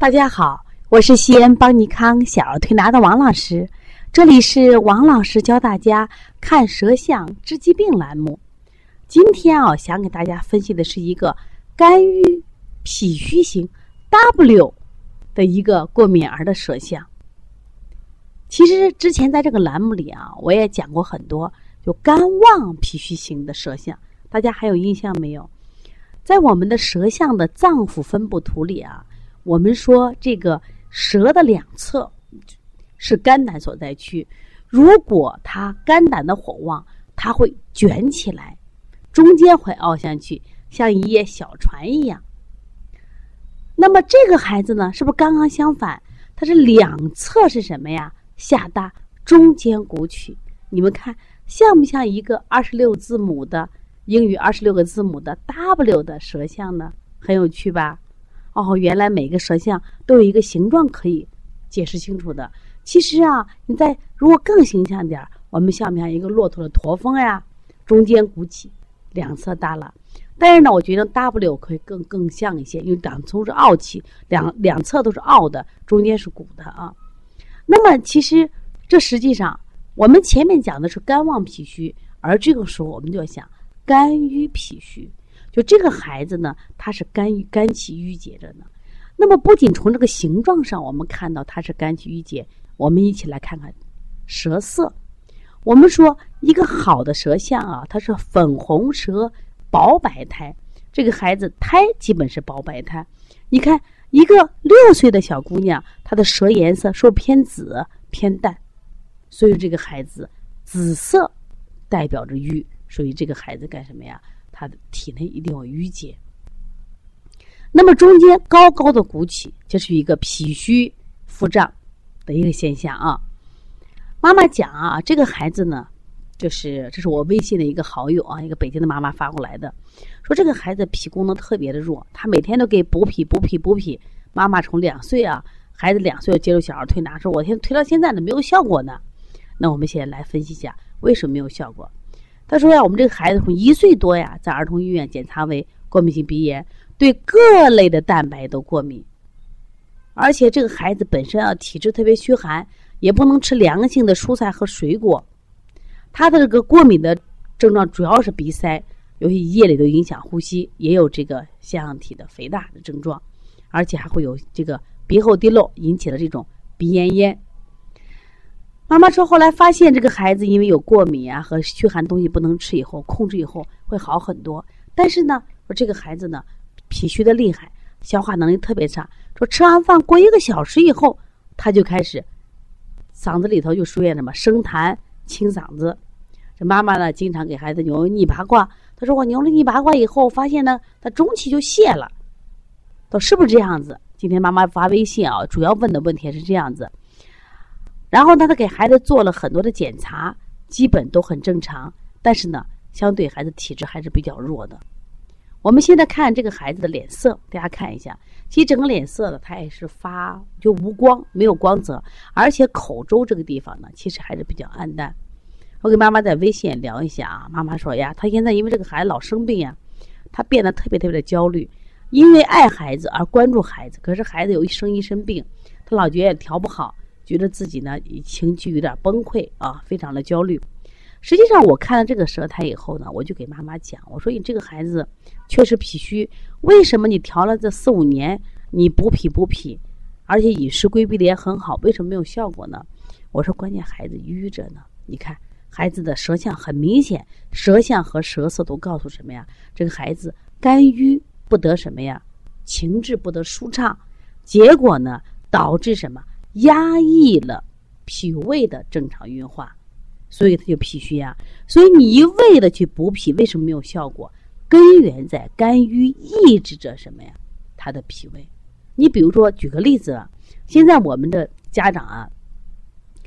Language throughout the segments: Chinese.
大家好，我是西安邦尼康小儿推拿的王老师，这里是王老师教大家看舌象治疾病栏目。今天啊，想给大家分析的是一个肝郁脾虚型 W 的一个过敏儿的舌象。其实之前在这个栏目里啊，我也讲过很多就肝旺脾虚型的舌象，大家还有印象没有？在我们的舌象的脏腑分布图里啊。我们说这个舌的两侧是肝胆所在区，如果它肝胆的火旺，它会卷起来，中间会凹下去，像一叶小船一样。那么这个孩子呢，是不是刚刚相反？它是两侧是什么呀？下大，中间鼓起。你们看像不像一个二十六字母的英语二十六个字母的 W 的舌象呢？很有趣吧？哦，原来每个舌象都有一个形状可以解释清楚的。其实啊，你在如果更形象点儿，我们像不像一个骆驼的驼峰呀？中间鼓起，两侧耷拉。但是呢，我觉得 W 可以更更像一些，因为两侧是傲气，两两侧都是傲的，中间是鼓的啊。那么其实这实际上我们前面讲的是肝旺脾虚，而这个时候我们就要想肝郁脾虚。就这个孩子呢，他是肝肝气郁结着呢。那么不仅从这个形状上，我们看到他是肝气郁结，我们一起来看看舌色。我们说一个好的舌象啊，它是粉红舌、薄白苔。这个孩子苔基本是薄白苔。你看一个六岁的小姑娘，她的舌颜色说偏紫偏淡，所以这个孩子紫色代表着郁，所以这个孩子干什么呀？他的体内一定要淤结，那么中间高高的鼓起，这是一个脾虚腹胀的一个现象啊。妈妈讲啊，这个孩子呢，就是这是我微信的一个好友啊，一个北京的妈妈发过来的，说这个孩子脾功能特别的弱，他每天都给补脾补脾补脾。妈妈从两岁啊，孩子两岁就接受小儿推拿，说我现在推到现在呢没有效果呢。那我们现在来分析一下为什么没有效果。他说呀，我们这个孩子从一岁多呀，在儿童医院检查为过敏性鼻炎，对各类的蛋白都过敏，而且这个孩子本身啊体质特别虚寒，也不能吃凉性的蔬菜和水果。他的这个过敏的症状主要是鼻塞，尤其夜里都影响呼吸，也有这个腺样体的肥大的症状，而且还会有这个鼻后滴漏引起的这种鼻咽炎。妈妈说，后来发现这个孩子因为有过敏啊和虚寒东西不能吃，以后控制以后会好很多。但是呢，说这个孩子呢脾虚的厉害，消化能力特别差。说吃完饭过一个小时以后，他就开始嗓子里头就出现什么生痰、清嗓子。这妈妈呢经常给孩子牛逆八卦，他说我牛了逆八卦以后，发现呢他中气就泄了。都是不是这样子？今天妈妈发微信啊，主要问的问题是这样子。然后呢，他给孩子做了很多的检查，基本都很正常。但是呢，相对孩子体质还是比较弱的。我们现在看这个孩子的脸色，大家看一下，其实整个脸色呢，他也是发就无光，没有光泽，而且口周这个地方呢，其实还是比较暗淡。我跟妈妈在微信聊一下啊，妈妈说呀，他现在因为这个孩子老生病呀，他变得特别特别的焦虑，因为爱孩子而关注孩子，可是孩子有一生一身病，他老觉得调不好。觉得自己呢情绪有点崩溃啊，非常的焦虑。实际上，我看了这个舌苔以后呢，我就给妈妈讲，我说你这个孩子确实脾虚，为什么你调了这四五年，你补脾补脾，而且饮食规避的也很好，为什么没有效果呢？我说关键孩子瘀着呢。你看孩子的舌象很明显，舌象和舌色都告诉什么呀？这个孩子肝郁不得什么呀？情志不得舒畅，结果呢导致什么？压抑了脾胃的正常运化，所以他就脾虚呀。所以你一味的去补脾，为什么没有效果？根源在肝郁抑制着什么呀？他的脾胃。你比如说，举个例子啊，现在我们的家长啊，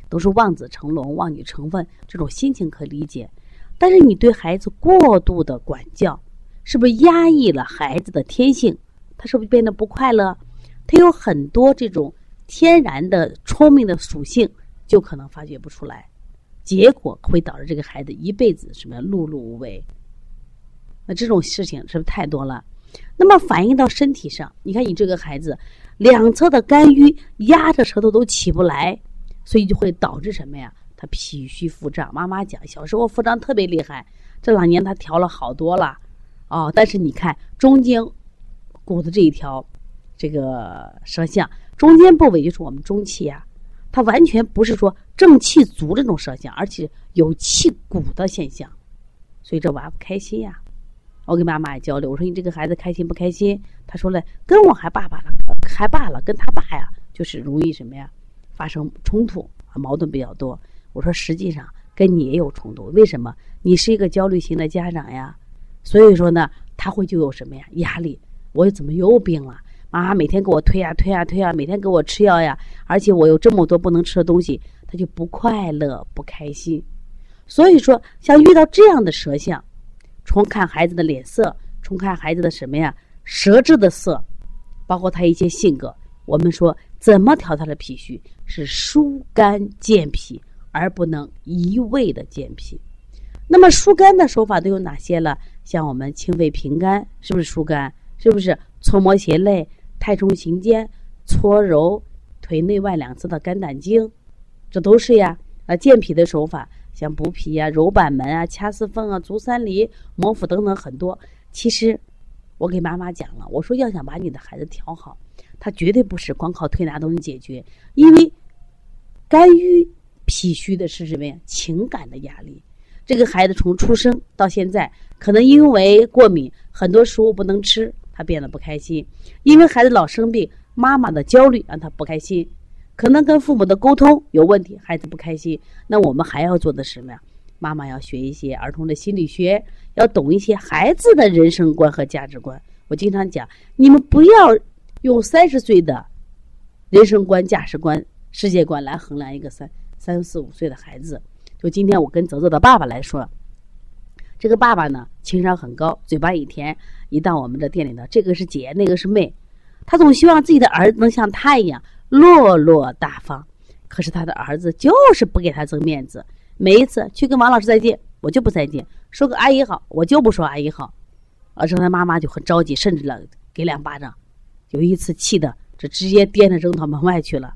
都是望子成龙、望女成凤，这种心情可理解。但是你对孩子过度的管教，是不是压抑了孩子的天性？他是不是变得不快乐？他有很多这种。天然的聪明的属性就可能发掘不出来，结果会导致这个孩子一辈子什么碌碌无为。那这种事情是不是太多了？那么反映到身体上，你看你这个孩子，两侧的肝郁压着舌头都起不来，所以就会导致什么呀？他脾虚腹胀。妈妈讲，小时候腹胀特别厉害，这两年他调了好多了，哦，但是你看中间骨的这一条这个舌象，中间部位就是我们中气呀，它完全不是说正气足这种舌象，而且有气鼓的现象，所以这娃不开心呀。我跟妈妈也交流，我说你这个孩子开心不开心？他说了，跟我还爸爸了，还爸了，跟他爸呀，就是容易什么呀，发生冲突，矛盾比较多。我说实际上跟你也有冲突，为什么？你是一个焦虑型的家长呀，所以说呢，他会就有什么呀压力？我怎么又病了？啊每天给我推呀推呀推呀，每天给我吃药呀，而且我有这么多不能吃的东西，他就不快乐不开心。所以说，像遇到这样的舌象。从看孩子的脸色，从看孩子的什么呀？舌质的色，包括他一些性格。我们说怎么调他的脾虚？是疏肝健脾，而不能一味的健脾。那么疏肝的手法都有哪些了？像我们清肺平肝，是不是疏肝？是不是搓摩胁肋、太冲行间、搓揉腿内外两侧的肝胆经？这都是呀，啊健脾的手法。像补脾啊、揉板门啊、掐四缝啊、足三里、摩腹等等很多。其实，我给妈妈讲了，我说要想把你的孩子调好，他绝对不是光靠推拿都能解决。因为肝郁脾虚的是什么呀？情感的压力。这个孩子从出生到现在，可能因为过敏，很多食物不能吃，他变得不开心。因为孩子老生病，妈妈的焦虑让他不开心。可能跟父母的沟通有问题，孩子不开心。那我们还要做的什么呀？妈妈要学一些儿童的心理学，要懂一些孩子的人生观和价值观。我经常讲，你们不要用三十岁的人生观、价值观、世界观来衡量一个三三四五岁的孩子。就今天我跟泽泽的爸爸来说，这个爸爸呢情商很高，嘴巴一甜，一到我们的店里呢，这个是姐，那个是妹，他总希望自己的儿子能像他一样。落落大方，可是他的儿子就是不给他争面子。每一次去跟王老师再见，我就不再见；说个阿姨好，我就不说阿姨好。而这他妈妈就很着急，甚至了给两巴掌。有一次气的，这直接颠着扔到门外去了。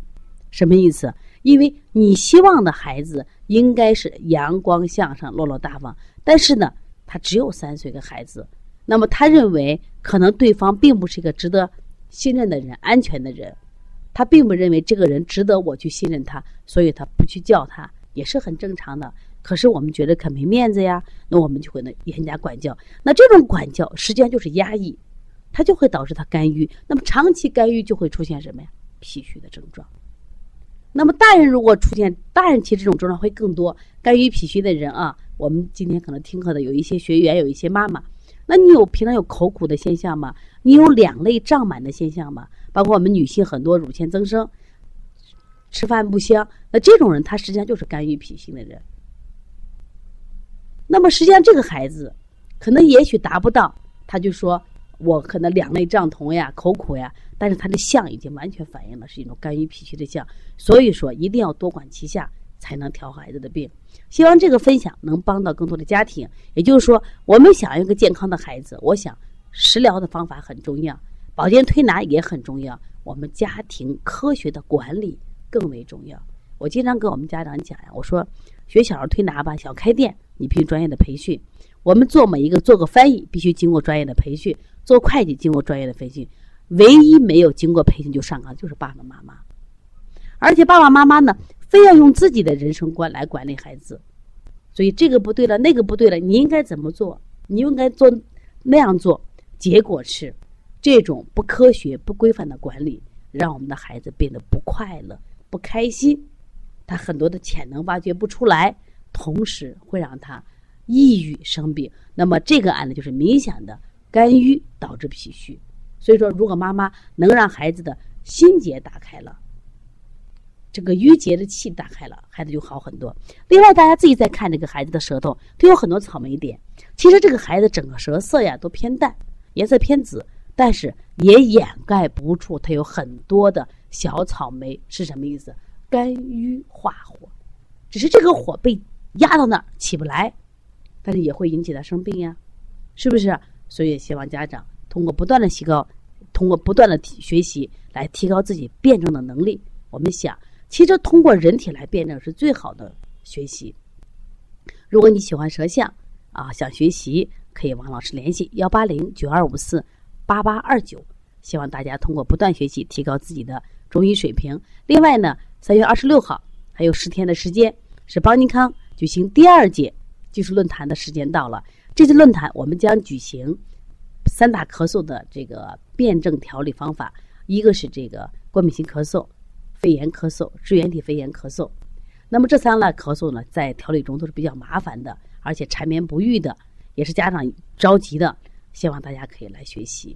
什么意思？因为你希望的孩子应该是阳光向上、落落大方，但是呢，他只有三岁的孩子，那么他认为可能对方并不是一个值得信任的人、安全的人。他并不认为这个人值得我去信任他，所以他不去叫他也是很正常的。可是我们觉得可没面子呀，那我们就会呢严加管教。那这种管教实际上就是压抑，它就会导致他肝郁。那么长期肝郁就会出现什么呀？脾虚的症状。那么大人如果出现大人其实这种症状会更多，肝郁脾虚的人啊，我们今天可能听课的有一些学员，有一些妈妈，那你有平常有口苦的现象吗？你有两肋胀满的现象吗？包括我们女性很多乳腺增生，吃饭不香，那这种人他实际上就是肝郁脾虚的人。那么实际上这个孩子，可能也许达不到，他就说我可能两肋胀痛呀、口苦呀，但是他的象已经完全反映了是一种肝郁脾虚的象。所以说一定要多管齐下，才能调好孩子的病。希望这个分享能帮到更多的家庭。也就是说，我们想要一个健康的孩子，我想食疗的方法很重要。保健推拿也很重要，我们家庭科学的管理更为重要。我经常跟我们家长讲呀，我说学小儿推拿吧，想开店，你必须专业的培训。我们做每一个做个翻译，必须经过专业的培训；做会计经过专业的培训。唯一没有经过培训就上岗，就是爸爸妈妈。而且爸爸妈妈呢，非要用自己的人生观来管理孩子，所以这个不对了，那个不对了，你应该怎么做？你应该做那样做，结果是。这种不科学、不规范的管理，让我们的孩子变得不快乐、不开心，他很多的潜能挖掘不出来，同时会让他抑郁生病。那么这个案例就是明显的肝郁导致脾虚。所以说，如果妈妈能让孩子的心结打开了，这个郁结的气打开了，孩子就好很多。另外，大家自己再看这个孩子的舌头，都有很多草莓点。其实这个孩子整个舌色呀都偏淡，颜色偏紫。但是也掩盖不住，它有很多的小草莓是什么意思？肝郁化火，只是这个火被压到那儿起不来，但是也会引起他生病呀，是不是？所以希望家长通过不断的提高通过不断的学习来提高自己辩证的能力。我们想，其实通过人体来辩证是最好的学习。如果你喜欢舌象啊，想学习，可以王老师联系幺八零九二五四八八二九。希望大家通过不断学习，提高自己的中医水平。另外呢，三月二十六号还有十天的时间，是邦尼康举行第二届技术论坛的时间到了。这次论坛我们将举行三大咳嗽的这个辩证调理方法，一个是这个过敏性咳嗽、肺炎咳嗽、支原体肺炎咳嗽。那么这三类咳嗽呢，在调理中都是比较麻烦的，而且缠绵不愈的，也是家长着急的。希望大家可以来学习。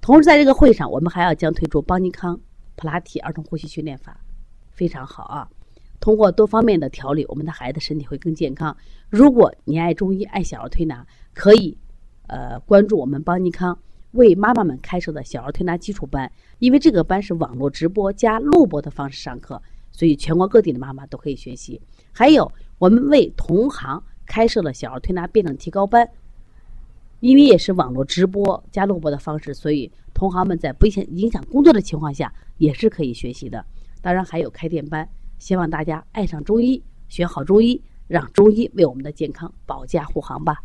同时，在这个会上，我们还要将推出邦尼康普拉提儿童呼吸训练法，非常好啊！通过多方面的调理，我们的孩子身体会更健康。如果你爱中医、爱小儿推拿，可以呃关注我们邦尼康为妈妈们开设的小儿推拿基础班，因为这个班是网络直播加录播的方式上课，所以全国各地的妈妈都可以学习。还有，我们为同行开设了小儿推拿辩证提高班。因为也是网络直播加录播的方式，所以同行们在不影响影响工作的情况下，也是可以学习的。当然还有开店班，希望大家爱上中医，学好中医，让中医为我们的健康保驾护航吧。